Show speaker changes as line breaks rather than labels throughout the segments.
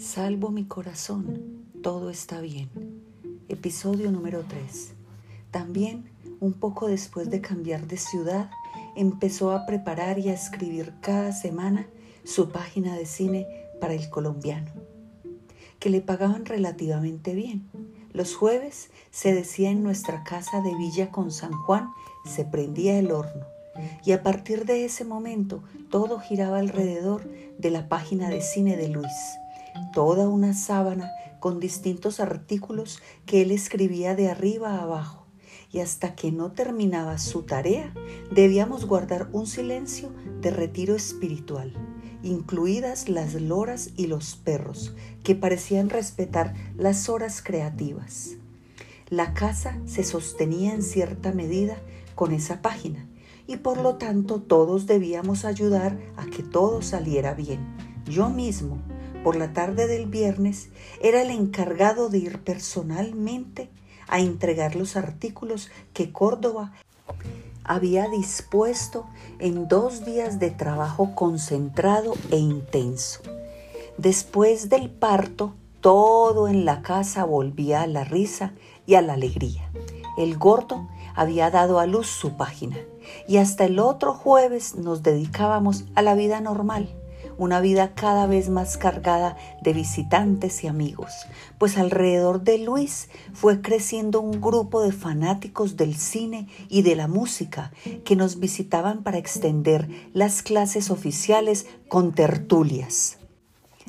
Salvo mi corazón, todo está bien. Episodio número 3. También, un poco después de cambiar de ciudad, empezó a preparar y a escribir cada semana su página de cine para el colombiano, que le pagaban relativamente bien. Los jueves se decía en nuestra casa de Villa con San Juan, se prendía el horno y a partir de ese momento todo giraba alrededor de la página de cine de Luis, toda una sábana con distintos artículos que él escribía de arriba a abajo, y hasta que no terminaba su tarea debíamos guardar un silencio de retiro espiritual, incluidas las loras y los perros, que parecían respetar las horas creativas. La casa se sostenía en cierta medida con esa página, y por lo tanto todos debíamos ayudar a que todo saliera bien. Yo mismo, por la tarde del viernes, era el encargado de ir personalmente a entregar los artículos que Córdoba había dispuesto en dos días de trabajo concentrado e intenso. Después del parto, todo en la casa volvía a la risa y a la alegría. El gordo había dado a luz su página y hasta el otro jueves nos dedicábamos a la vida normal, una vida cada vez más cargada de visitantes y amigos, pues alrededor de Luis fue creciendo un grupo de fanáticos del cine y de la música que nos visitaban para extender las clases oficiales con tertulias,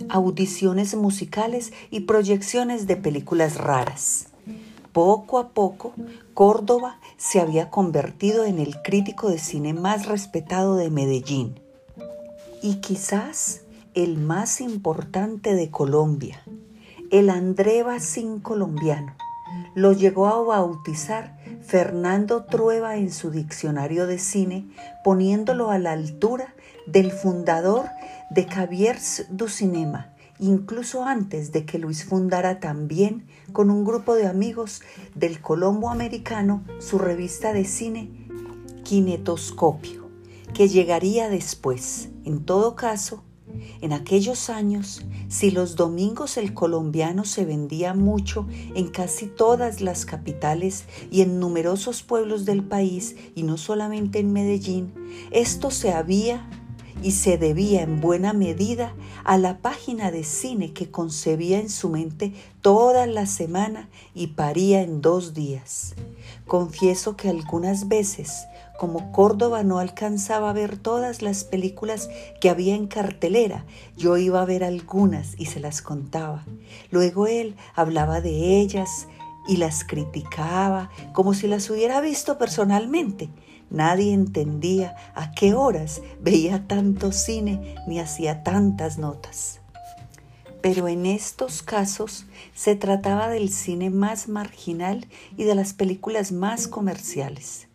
audiciones musicales y proyecciones de películas raras. Poco a poco, Córdoba se había convertido en el crítico de cine más respetado de Medellín y quizás el más importante de Colombia, el André Bacín colombiano. Lo llegó a bautizar Fernando Trueba en su diccionario de cine, poniéndolo a la altura del fundador de Caviers du Cinema, incluso antes de que Luis fundara también con un grupo de amigos del Colombo Americano su revista de cine Kinetoscopio, que llegaría después. En todo caso, en aquellos años, si los domingos el colombiano se vendía mucho en casi todas las capitales y en numerosos pueblos del país, y no solamente en Medellín, esto se había y se debía en buena medida a la página de cine que concebía en su mente toda la semana y paría en dos días. Confieso que algunas veces, como Córdoba no alcanzaba a ver todas las películas que había en cartelera, yo iba a ver algunas y se las contaba. Luego él hablaba de ellas y las criticaba como si las hubiera visto personalmente Nadie entendía a qué horas veía tanto cine ni hacía tantas notas. Pero en estos casos se trataba del cine más marginal y de las películas más comerciales.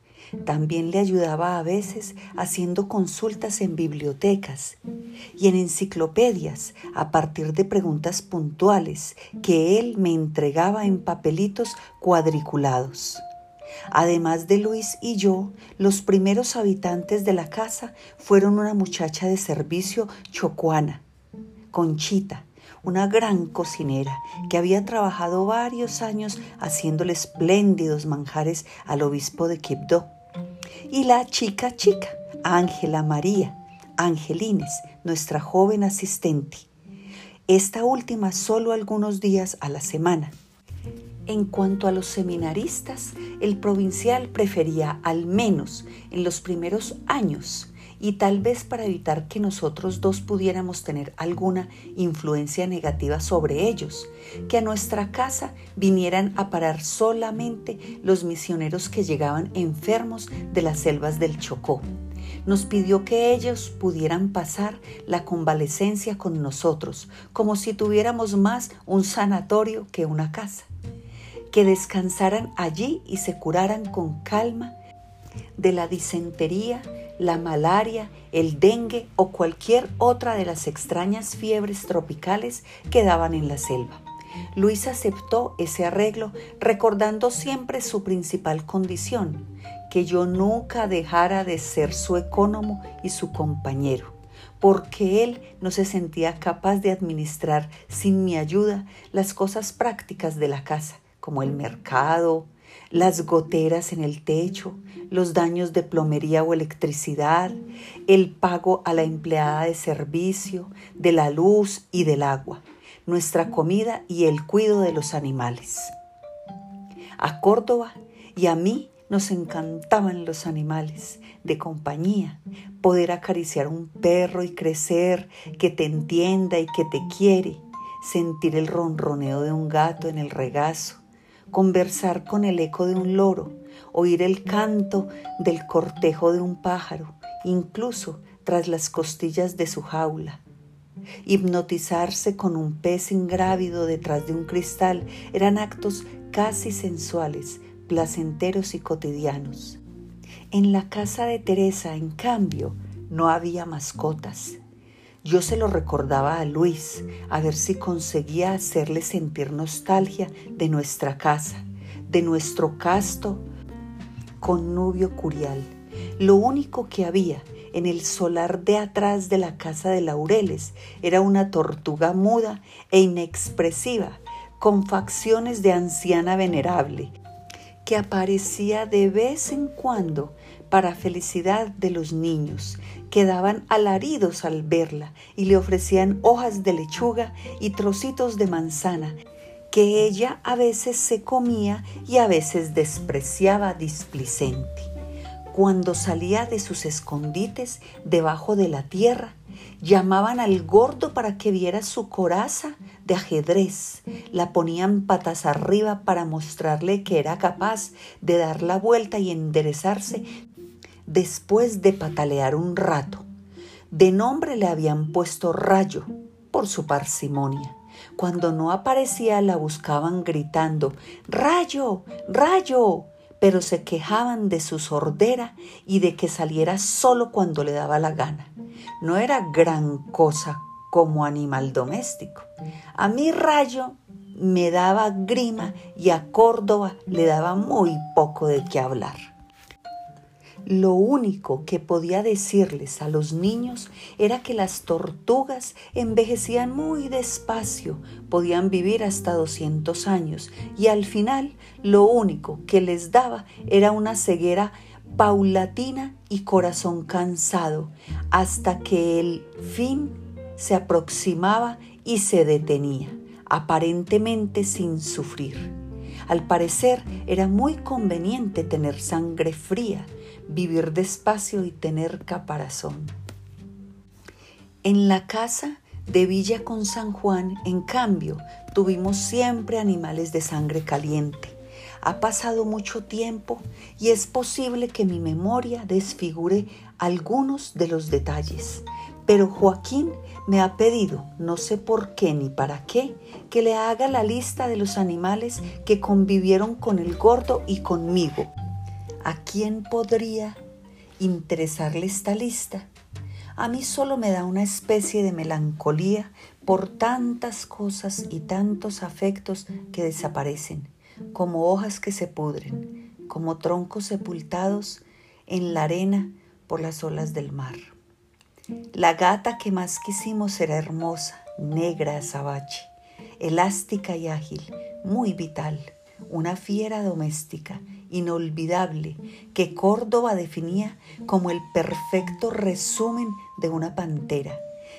También le ayudaba a veces haciendo consultas en bibliotecas y en enciclopedias a partir de preguntas puntuales que él me entregaba en papelitos cuadriculados. Además de Luis y yo, los primeros habitantes de la casa fueron una muchacha de servicio chocuana, Conchita, una gran cocinera que había trabajado varios años haciéndole espléndidos manjares al obispo de Quibdó, y la chica chica, Ángela María, Angelines, nuestra joven asistente. Esta última solo algunos días a la semana. En cuanto a los seminaristas, el provincial prefería al menos en los primeros años y tal vez para evitar que nosotros dos pudiéramos tener alguna influencia negativa sobre ellos, que a nuestra casa vinieran a parar solamente los misioneros que llegaban enfermos de las selvas del Chocó. Nos pidió que ellos pudieran pasar la convalecencia con nosotros, como si tuviéramos más un sanatorio que una casa que descansaran allí y se curaran con calma de la disentería, la malaria, el dengue o cualquier otra de las extrañas fiebres tropicales que daban en la selva. Luis aceptó ese arreglo recordando siempre su principal condición, que yo nunca dejara de ser su ecónomo y su compañero, porque él no se sentía capaz de administrar sin mi ayuda las cosas prácticas de la casa, como el mercado, las goteras en el techo, los daños de plomería o electricidad, el pago a la empleada de servicio, de la luz y del agua, nuestra comida y el cuidado de los animales. A Córdoba y a mí nos encantaban los animales de compañía, poder acariciar un perro y crecer, que te entienda y que te quiere, sentir el ronroneo de un gato en el regazo, conversar con el eco de un loro, oír el canto del cortejo de un pájaro, incluso tras las costillas de su jaula. Hipnotizarse con un pez ingrávido detrás de un cristal eran actos casi sensuales placenteros y cotidianos. En la casa de Teresa, en cambio, no había mascotas. Yo se lo recordaba a Luis, a ver si conseguía hacerle sentir nostalgia de nuestra casa, de nuestro casto connubio curial. Lo único que había en el solar de atrás de la casa de Laureles era una tortuga muda e inexpresiva, con facciones de anciana venerable, que aparecía de vez en cuando para felicidad de los niños, que daban alaridos al verla y le ofrecían hojas de lechuga y trocitos de manzana, que ella a veces se comía y a veces despreciaba displicente. Cuando salía de sus escondites debajo de la tierra, llamaban al gordo para que viera su coraza de ajedrez, la ponían patas arriba para mostrarle que era capaz de dar la vuelta y enderezarse después de patalear un rato. De nombre le habían puesto Rayo por su parsimonia. Cuando no aparecía la buscaban gritando Rayo, Rayo, pero se quejaban de su sordera y de que saliera solo cuando le daba la gana. No era gran cosa como animal doméstico. A mí Rayo me daba grima y a Córdoba le daba muy poco de qué hablar. Lo único que podía decirles a los niños era que las tortugas envejecían muy despacio, podían vivir hasta 200 años y al final lo único que les daba era una ceguera paulatina y corazón cansado, hasta que el fin se aproximaba y se detenía, aparentemente sin sufrir. Al parecer era muy conveniente tener sangre fría, vivir despacio y tener caparazón. En la casa de Villa con San Juan, en cambio, tuvimos siempre animales de sangre caliente. Ha pasado mucho tiempo y es posible que mi memoria desfigure algunos de los detalles, pero Joaquín me ha pedido, no sé por qué ni para qué, que le haga la lista de los animales que convivieron con el gordo y conmigo. ¿A quién podría interesarle esta lista? A mí solo me da una especie de melancolía por tantas cosas y tantos afectos que desaparecen, como hojas que se pudren, como troncos sepultados en la arena por las olas del mar. La gata que más quisimos era hermosa, negra azabache, elástica y ágil, muy vital, una fiera doméstica, inolvidable, que Córdoba definía como el perfecto resumen de una pantera.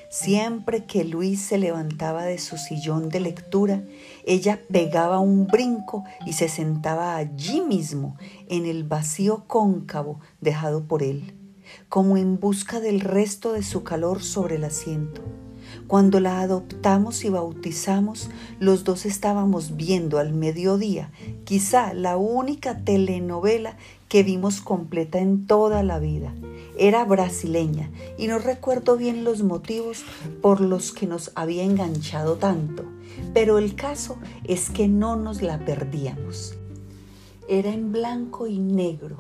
Siempre que Luis se levantaba de su sillón de lectura, ella pegaba un brinco y se sentaba allí mismo, en el vacío cóncavo dejado por él como en busca del resto de su calor sobre el asiento. Cuando la adoptamos y bautizamos, los dos estábamos viendo al mediodía quizá la única telenovela que vimos completa en toda la vida. Era brasileña y no recuerdo bien los motivos por los que nos había enganchado tanto, pero el caso es que no nos la perdíamos. Era en blanco y negro,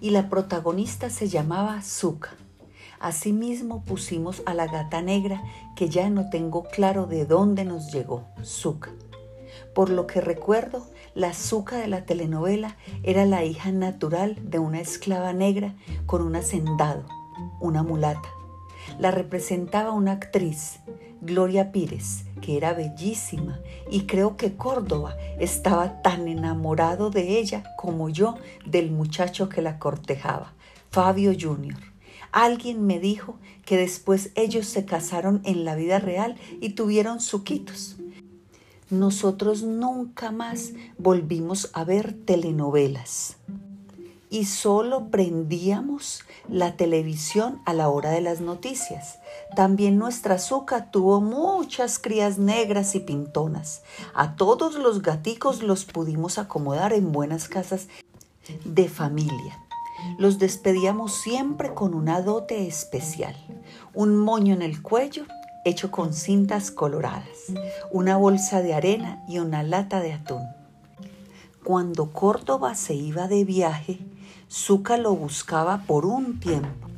y la protagonista se llamaba Zuka. Asimismo pusimos a la gata negra, que ya no tengo claro de dónde nos llegó, Zuka. Por lo que recuerdo, la Zuka de la telenovela era la hija natural de una esclava negra con un hacendado, una mulata. La representaba una actriz, Gloria Pires, que era bellísima y creo que Córdoba estaba tan enamorado de ella como yo del muchacho que la cortejaba, Fabio Jr. Alguien me dijo que después ellos se casaron en la vida real y tuvieron suquitos. Nosotros nunca más volvimos a ver telenovelas y solo prendíamos la televisión a la hora de las noticias. También nuestra azúcar tuvo muchas crías negras y pintonas. A todos los gaticos los pudimos acomodar en buenas casas de familia. Los despedíamos siempre con una dote especial, un moño en el cuello hecho con cintas coloradas, una bolsa de arena y una lata de atún. Cuando Córdoba se iba de viaje, Zuka lo buscaba por un tiempo,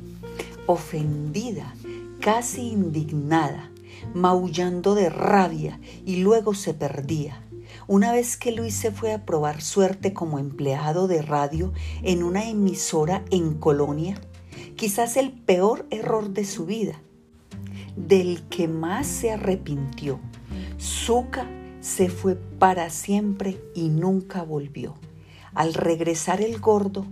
ofendida, casi indignada, maullando de rabia y luego se perdía. Una vez que Luis se fue a probar suerte como empleado de radio en una emisora en Colonia, quizás el peor error de su vida, del que más se arrepintió. Zuka se fue para siempre y nunca volvió. Al regresar el gordo,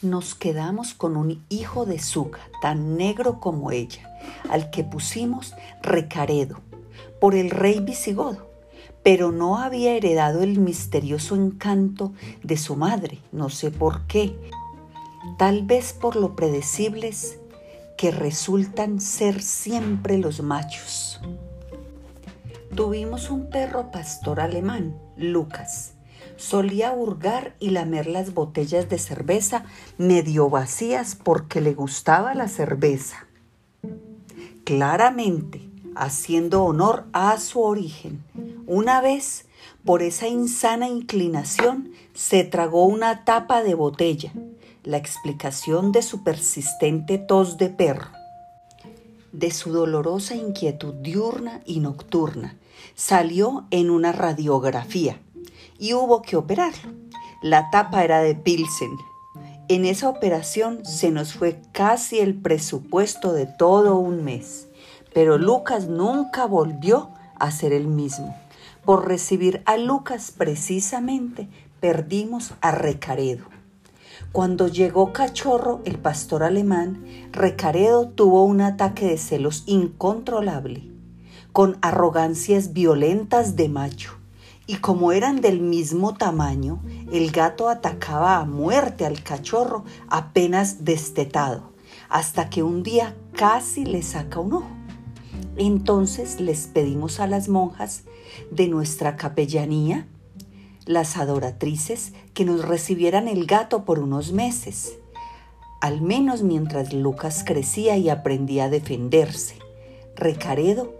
nos quedamos con un hijo de Zuka, tan negro como ella, al que pusimos Recaredo, por el rey visigodo, pero no había heredado el misterioso encanto de su madre, no sé por qué, tal vez por lo predecibles que resultan ser siempre los machos. Tuvimos un perro pastor alemán, Lucas. Solía hurgar y lamer las botellas de cerveza medio vacías porque le gustaba la cerveza. Claramente, haciendo honor a su origen, una vez, por esa insana inclinación, se tragó una tapa de botella, la explicación de su persistente tos de perro de su dolorosa inquietud diurna y nocturna, salió en una radiografía y hubo que operarlo. La tapa era de Pilsen. En esa operación se nos fue casi el presupuesto de todo un mes, pero Lucas nunca volvió a ser el mismo. Por recibir a Lucas precisamente perdimos a Recaredo. Cuando llegó Cachorro, el pastor alemán, Recaredo tuvo un ataque de celos incontrolable con arrogancias violentas de macho. Y como eran del mismo tamaño, el gato atacaba a muerte al cachorro apenas destetado, hasta que un día casi le saca un ojo. Entonces les pedimos a las monjas de nuestra capellanía, las adoratrices, que nos recibieran el gato por unos meses, al menos mientras Lucas crecía y aprendía a defenderse. Recaredo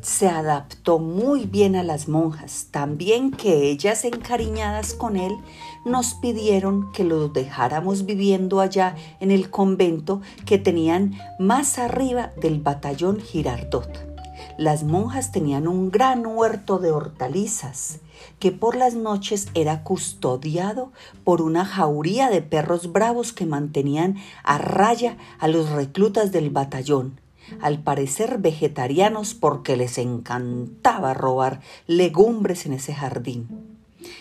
se adaptó muy bien a las monjas, también que ellas encariñadas con él nos pidieron que lo dejáramos viviendo allá en el convento que tenían más arriba del batallón Girardot. Las monjas tenían un gran huerto de hortalizas que por las noches era custodiado por una jauría de perros bravos que mantenían a raya a los reclutas del batallón al parecer vegetarianos porque les encantaba robar legumbres en ese jardín.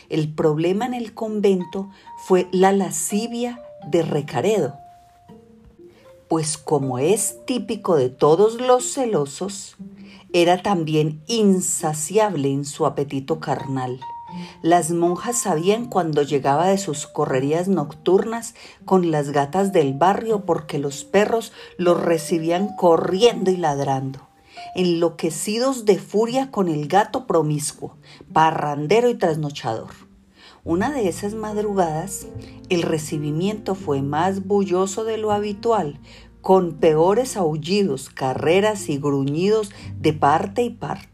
El problema en el convento fue la lascivia de Recaredo, pues como es típico de todos los celosos, era también insaciable en su apetito carnal. Las monjas sabían cuando llegaba de sus correrías nocturnas con las gatas del barrio porque los perros los recibían corriendo y ladrando, enloquecidos de furia con el gato promiscuo, parrandero y trasnochador. Una de esas madrugadas, el recibimiento fue más bulloso de lo habitual, con peores aullidos, carreras y gruñidos de parte y parte.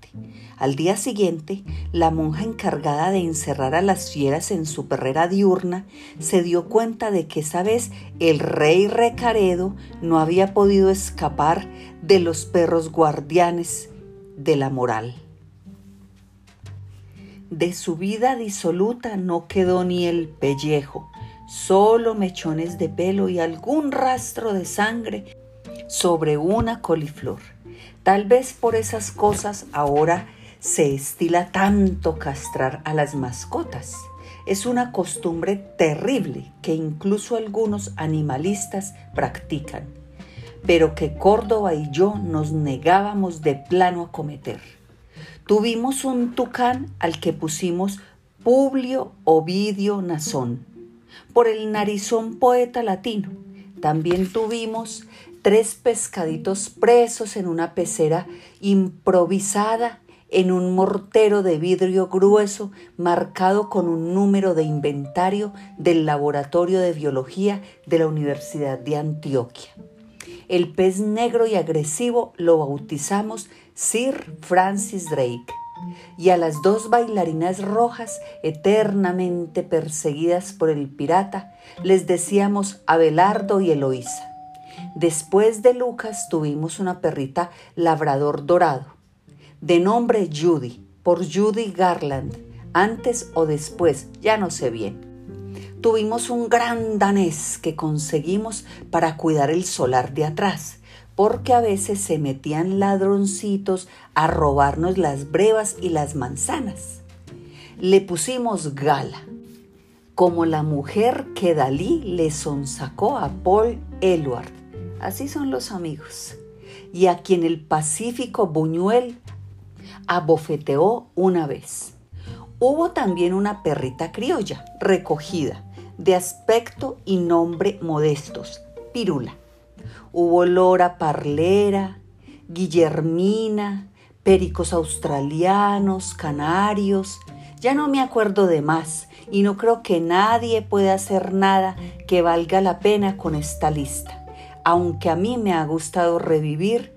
Al día siguiente, la monja encargada de encerrar a las fieras en su perrera diurna se dio cuenta de que esa vez el rey Recaredo no había podido escapar de los perros guardianes de la moral. De su vida disoluta no quedó ni el pellejo, solo mechones de pelo y algún rastro de sangre sobre una coliflor. Tal vez por esas cosas ahora se estila tanto castrar a las mascotas. Es una costumbre terrible que incluso algunos animalistas practican, pero que Córdoba y yo nos negábamos de plano a cometer. Tuvimos un tucán al que pusimos Publio Ovidio Nazón, por el narizón poeta latino. También tuvimos tres pescaditos presos en una pecera improvisada en un mortero de vidrio grueso marcado con un número de inventario del Laboratorio de Biología de la Universidad de Antioquia. El pez negro y agresivo lo bautizamos Sir Francis Drake y a las dos bailarinas rojas eternamente perseguidas por el pirata les decíamos Abelardo y Eloísa. Después de Lucas tuvimos una perrita labrador dorado de nombre Judy, por Judy Garland, antes o después, ya no sé bien. Tuvimos un gran danés que conseguimos para cuidar el solar de atrás, porque a veces se metían ladroncitos a robarnos las brevas y las manzanas. Le pusimos Gala, como la mujer que Dalí le sonsacó a Paul Eluard. Así son los amigos. Y a quien el pacífico Buñuel abofeteó una vez. Hubo también una perrita criolla, recogida, de aspecto y nombre modestos, Pirula. Hubo lora parlera, guillermina, pericos australianos, canarios, ya no me acuerdo de más y no creo que nadie pueda hacer nada que valga la pena con esta lista, aunque a mí me ha gustado revivir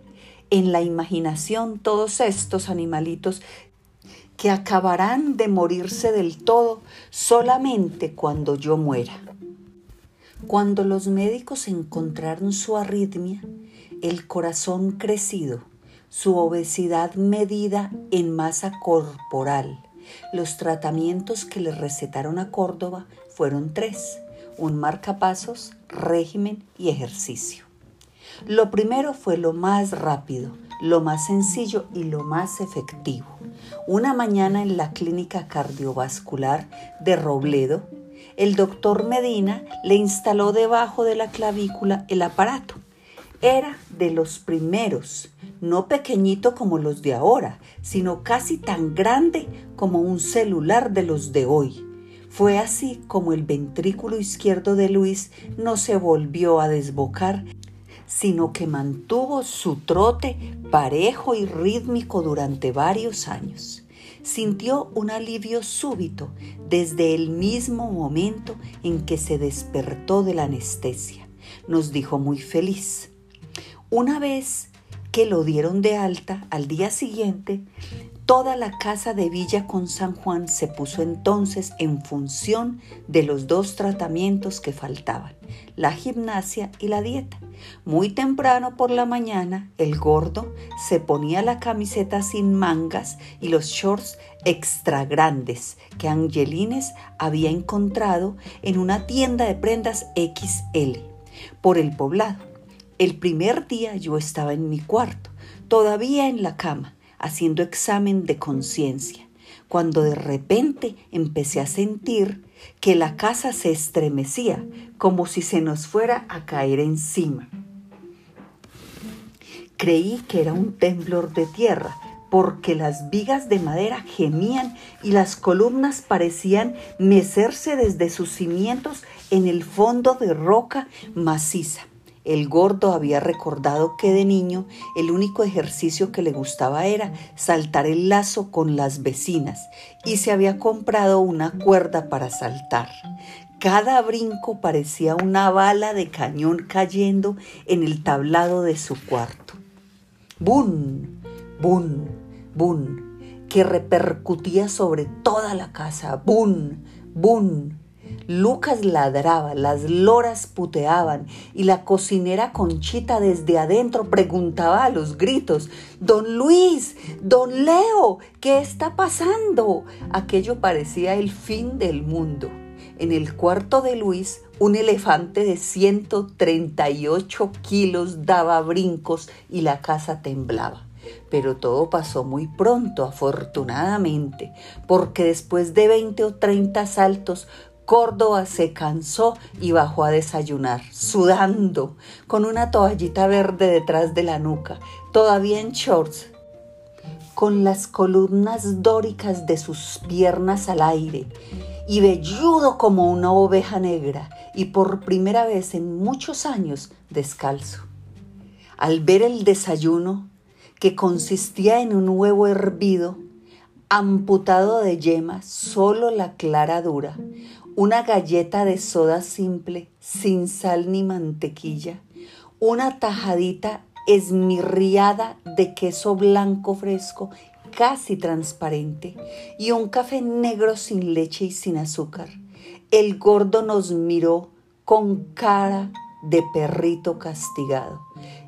en la imaginación todos estos animalitos que acabarán de morirse del todo solamente cuando yo muera. Cuando los médicos encontraron su arritmia, el corazón crecido, su obesidad medida en masa corporal, los tratamientos que le recetaron a Córdoba fueron tres, un marcapasos, régimen y ejercicio. Lo primero fue lo más rápido, lo más sencillo y lo más efectivo. Una mañana en la clínica cardiovascular de Robledo, el doctor Medina le instaló debajo de la clavícula el aparato. Era de los primeros, no pequeñito como los de ahora, sino casi tan grande como un celular de los de hoy. Fue así como el ventrículo izquierdo de Luis no se volvió a desbocar sino que mantuvo su trote parejo y rítmico durante varios años. Sintió un alivio súbito desde el mismo momento en que se despertó de la anestesia. Nos dijo muy feliz. Una vez que lo dieron de alta, al día siguiente, Toda la casa de Villa con San Juan se puso entonces en función de los dos tratamientos que faltaban, la gimnasia y la dieta. Muy temprano por la mañana, el gordo se ponía la camiseta sin mangas y los shorts extra grandes que Angelines había encontrado en una tienda de prendas XL por el poblado. El primer día yo estaba en mi cuarto, todavía en la cama haciendo examen de conciencia, cuando de repente empecé a sentir que la casa se estremecía como si se nos fuera a caer encima. Creí que era un temblor de tierra, porque las vigas de madera gemían y las columnas parecían mecerse desde sus cimientos en el fondo de roca maciza. El gordo había recordado que de niño el único ejercicio que le gustaba era saltar el lazo con las vecinas y se había comprado una cuerda para saltar. Cada brinco parecía una bala de cañón cayendo en el tablado de su cuarto. ¡Bum! ¡Bum! ¡Bum! que repercutía sobre toda la casa. ¡Bum! ¡Bum! Lucas ladraba, las loras puteaban y la cocinera Conchita desde adentro preguntaba a los gritos, Don Luis, Don Leo, ¿qué está pasando? Aquello parecía el fin del mundo. En el cuarto de Luis, un elefante de 138 kilos daba brincos y la casa temblaba. Pero todo pasó muy pronto, afortunadamente, porque después de 20 o 30 saltos, Córdoba se cansó y bajó a desayunar, sudando, con una toallita verde detrás de la nuca, todavía en shorts, con las columnas dóricas de sus piernas al aire y velludo como una oveja negra y por primera vez en muchos años descalzo. Al ver el desayuno, que consistía en un huevo hervido, amputado de yema, solo la clara dura, una galleta de soda simple, sin sal ni mantequilla, una tajadita esmirriada de queso blanco fresco casi transparente y un café negro sin leche y sin azúcar. El gordo nos miró con cara de perrito castigado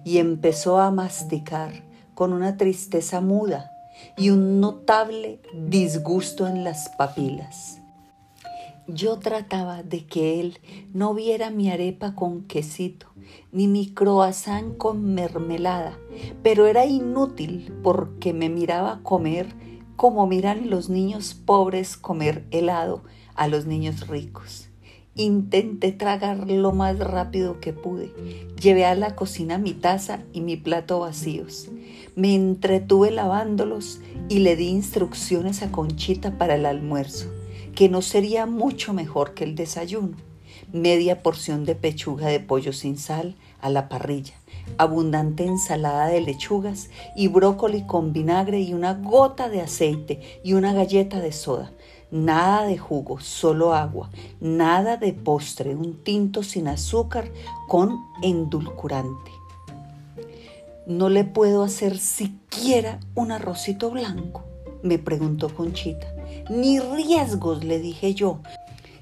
y empezó a masticar con una tristeza muda y un notable disgusto en las papilas. Yo trataba de que él no viera mi arepa con quesito, ni mi croissant con mermelada, pero era inútil porque me miraba comer como miran los niños pobres comer helado a los niños ricos. Intenté tragar lo más rápido que pude. Llevé a la cocina mi taza y mi plato vacíos. Me entretuve lavándolos y le di instrucciones a Conchita para el almuerzo que no sería mucho mejor que el desayuno. Media porción de pechuga de pollo sin sal a la parrilla, abundante ensalada de lechugas y brócoli con vinagre y una gota de aceite y una galleta de soda. Nada de jugo, solo agua. Nada de postre, un tinto sin azúcar con endulcorante. ¿No le puedo hacer siquiera un arrocito blanco? me preguntó Conchita. Ni riesgos, le dije yo.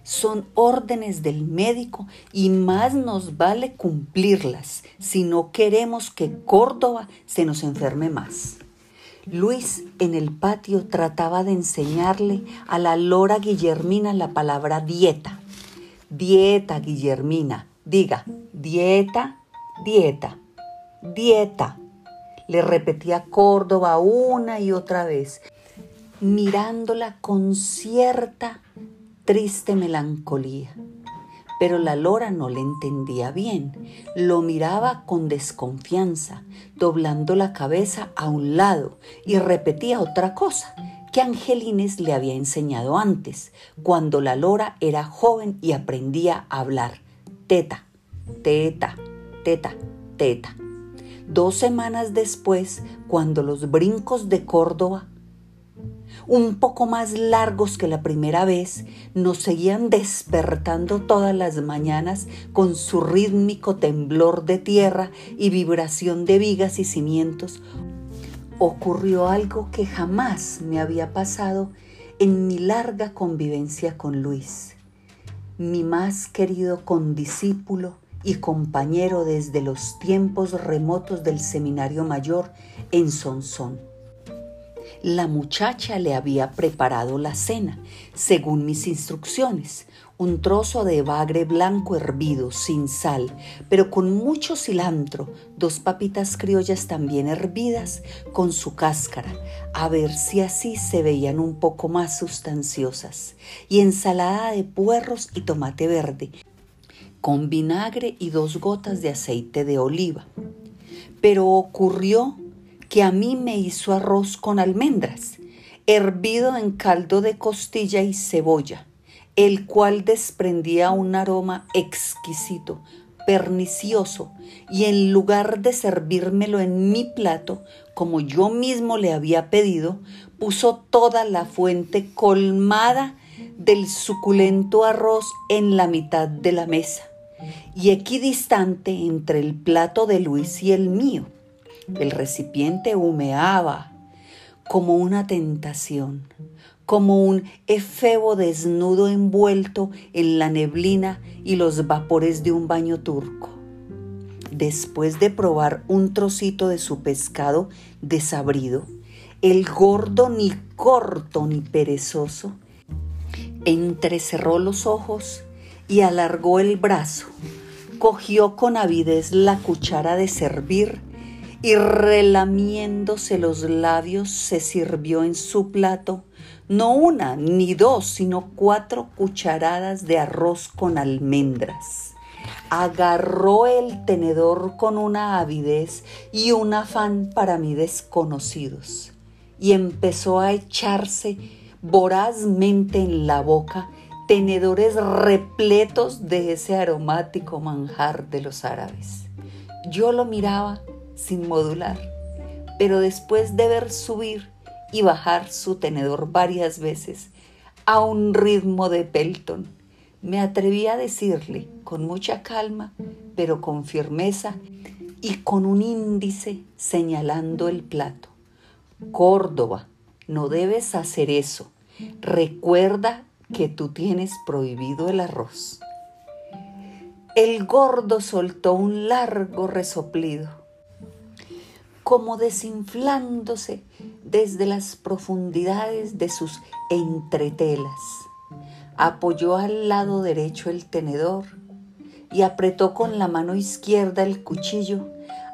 Son órdenes del médico y más nos vale cumplirlas si no queremos que Córdoba se nos enferme más. Luis en el patio trataba de enseñarle a la lora Guillermina la palabra dieta. Dieta, Guillermina. Diga, dieta, dieta, dieta. Le repetía Córdoba una y otra vez mirándola con cierta triste melancolía. Pero la lora no le entendía bien, lo miraba con desconfianza, doblando la cabeza a un lado y repetía otra cosa que Angelines le había enseñado antes, cuando la lora era joven y aprendía a hablar. Teta, teta, teta, teta. Dos semanas después, cuando los brincos de Córdoba un poco más largos que la primera vez, nos seguían despertando todas las mañanas con su rítmico temblor de tierra y vibración de vigas y cimientos, ocurrió algo que jamás me había pasado en mi larga convivencia con Luis, mi más querido condiscípulo y compañero desde los tiempos remotos del seminario mayor en Sonsón la muchacha le había preparado la cena, según mis instrucciones, un trozo de bagre blanco hervido, sin sal, pero con mucho cilantro, dos papitas criollas también hervidas, con su cáscara, a ver si así se veían un poco más sustanciosas, y ensalada de puerros y tomate verde, con vinagre y dos gotas de aceite de oliva. Pero ocurrió que a mí me hizo arroz con almendras, hervido en caldo de costilla y cebolla, el cual desprendía un aroma exquisito, pernicioso, y en lugar de servírmelo en mi plato, como yo mismo le había pedido, puso toda la fuente colmada del suculento arroz en la mitad de la mesa y equidistante entre el plato de Luis y el mío. El recipiente humeaba como una tentación, como un efebo desnudo envuelto en la neblina y los vapores de un baño turco. Después de probar un trocito de su pescado desabrido, el gordo ni corto ni perezoso Entrecerró los ojos y alargó el brazo. Cogió con avidez la cuchara de servir y relamiéndose los labios se sirvió en su plato no una ni dos, sino cuatro cucharadas de arroz con almendras. Agarró el tenedor con una avidez y un afán para mí desconocidos y empezó a echarse vorazmente en la boca tenedores repletos de ese aromático manjar de los árabes. Yo lo miraba sin modular, pero después de ver subir y bajar su tenedor varias veces a un ritmo de pelton, me atreví a decirle con mucha calma, pero con firmeza y con un índice señalando el plato. Córdoba, no debes hacer eso. Recuerda que tú tienes prohibido el arroz. El gordo soltó un largo resoplido, como desinflándose desde las profundidades de sus entretelas. Apoyó al lado derecho el tenedor y apretó con la mano izquierda el cuchillo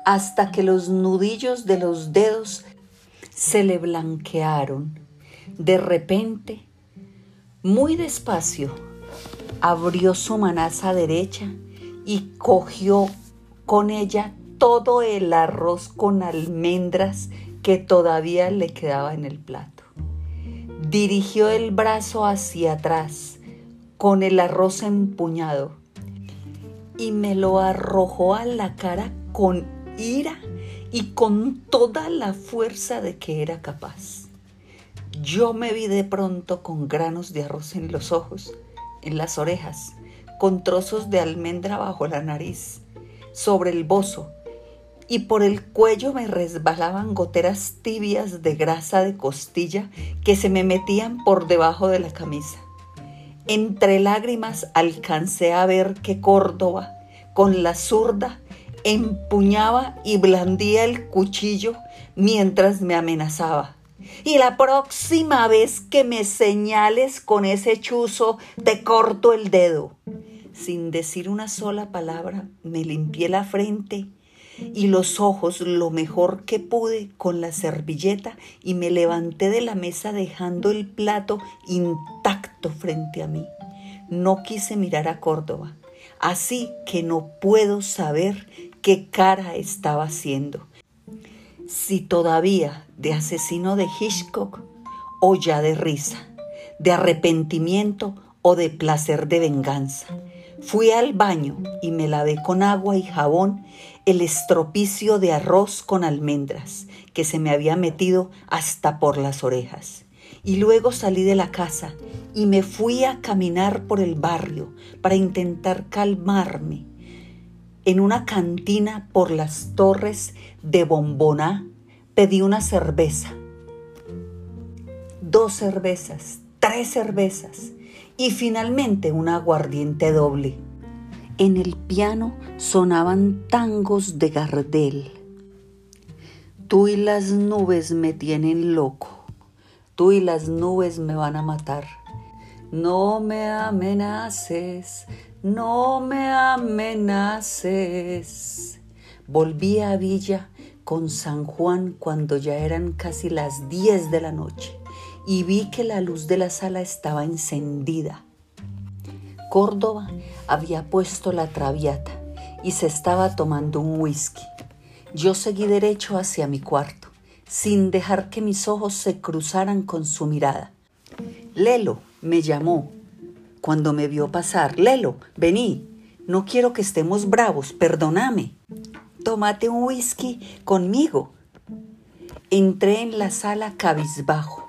hasta que los nudillos de los dedos se le blanquearon. De repente muy despacio abrió su manaza derecha y cogió con ella todo el arroz con almendras que todavía le quedaba en el plato. Dirigió el brazo hacia atrás con el arroz empuñado y me lo arrojó a la cara con ira y con toda la fuerza de que era capaz. Yo me vi de pronto con granos de arroz en los ojos, en las orejas, con trozos de almendra bajo la nariz, sobre el bozo, y por el cuello me resbalaban goteras tibias de grasa de costilla que se me metían por debajo de la camisa. Entre lágrimas alcancé a ver que Córdoba, con la zurda, empuñaba y blandía el cuchillo mientras me amenazaba. Y la próxima vez que me señales con ese chuzo, te corto el dedo. Sin decir una sola palabra, me limpié la frente y los ojos lo mejor que pude con la servilleta y me levanté de la mesa dejando el plato intacto frente a mí. No quise mirar a Córdoba, así que no puedo saber qué cara estaba haciendo si todavía de asesino de Hitchcock o ya de risa, de arrepentimiento o de placer de venganza. Fui al baño y me lavé con agua y jabón el estropicio de arroz con almendras que se me había metido hasta por las orejas. Y luego salí de la casa y me fui a caminar por el barrio para intentar calmarme en una cantina por las torres de Bomboná pedí una cerveza, dos cervezas, tres cervezas y finalmente un aguardiente doble. En el piano sonaban tangos de Gardel. Tú y las nubes me tienen loco. Tú y las nubes me van a matar. No me amenaces, no me amenaces. Volví a Villa con San Juan cuando ya eran casi las 10 de la noche y vi que la luz de la sala estaba encendida. Córdoba había puesto la traviata y se estaba tomando un whisky. Yo seguí derecho hacia mi cuarto, sin dejar que mis ojos se cruzaran con su mirada. Lelo me llamó cuando me vio pasar. Lelo, vení, no quiero que estemos bravos, perdóname. Tómate un whisky conmigo. Entré en la sala cabizbajo.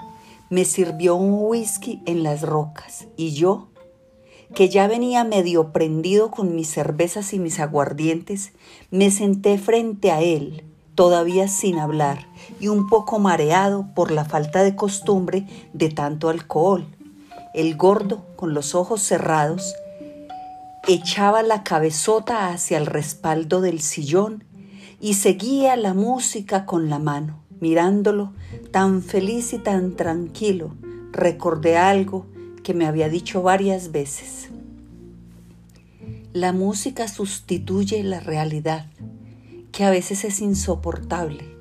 Me sirvió un whisky en las rocas y yo, que ya venía medio prendido con mis cervezas y mis aguardientes, me senté frente a él, todavía sin hablar y un poco mareado por la falta de costumbre de tanto alcohol. El gordo, con los ojos cerrados, echaba la cabezota hacia el respaldo del sillón y seguía la música con la mano. Mirándolo tan feliz y tan tranquilo, recordé algo que me había dicho varias veces. La música sustituye la realidad, que a veces es insoportable.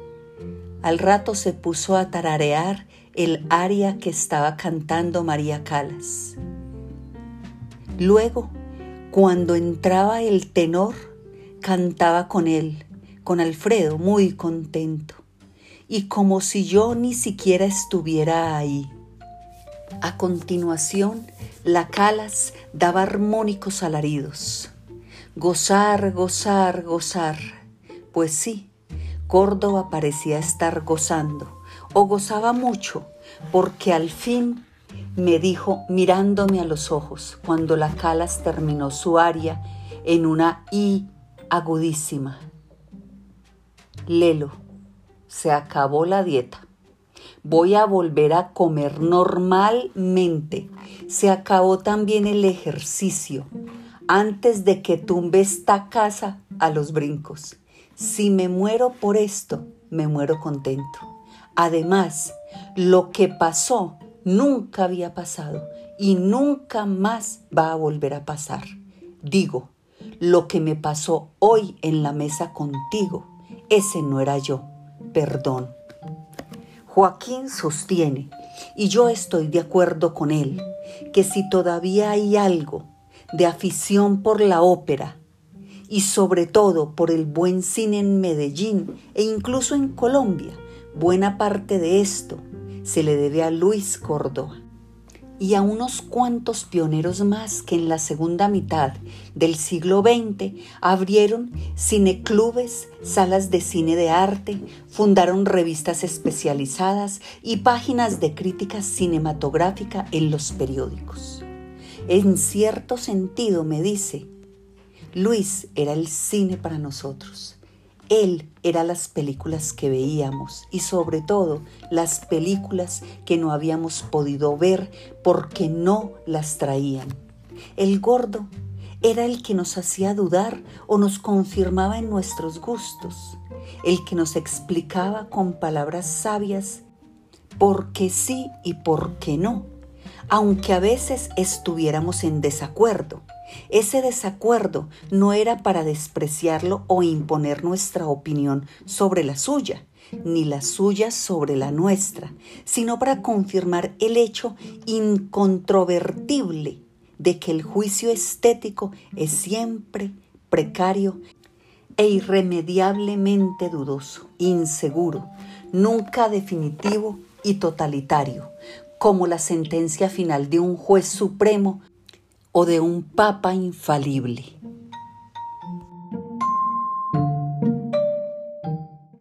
Al rato se puso a tararear el aria que estaba cantando María Calas. Luego, cuando entraba el tenor, cantaba con él, con Alfredo, muy contento, y como si yo ni siquiera estuviera ahí. A continuación, la Calas daba armónicos alaridos. Gozar, gozar, gozar. Pues sí, Córdoba parecía estar gozando, o gozaba mucho, porque al fin me dijo mirándome a los ojos cuando la Calas terminó su aria en una I agudísima. Lelo, se acabó la dieta. Voy a volver a comer normalmente. Se acabó también el ejercicio antes de que tumbe esta casa a los brincos. Si me muero por esto, me muero contento. Además, lo que pasó nunca había pasado y nunca más va a volver a pasar. Digo, lo que me pasó hoy en la mesa contigo, ese no era yo. Perdón. Joaquín sostiene, y yo estoy de acuerdo con él, que si todavía hay algo de afición por la ópera, y sobre todo por el buen cine en Medellín e incluso en Colombia, buena parte de esto se le debe a Luis Córdoba y a unos cuantos pioneros más que en la segunda mitad del siglo XX abrieron cineclubes, salas de cine de arte, fundaron revistas especializadas y páginas de crítica cinematográfica en los periódicos. En cierto sentido, me dice, Luis era el cine para nosotros. Él era las películas que veíamos y sobre todo las películas que no habíamos podido ver porque no las traían. El gordo era el que nos hacía dudar o nos confirmaba en nuestros gustos, el que nos explicaba con palabras sabias por qué sí y por qué no, aunque a veces estuviéramos en desacuerdo ese desacuerdo no era para despreciarlo o imponer nuestra opinión sobre la suya, ni la suya sobre la nuestra, sino para confirmar el hecho incontrovertible de que el juicio estético es siempre precario e irremediablemente dudoso, inseguro, nunca definitivo y totalitario, como la sentencia final de un juez supremo o de un papa infalible.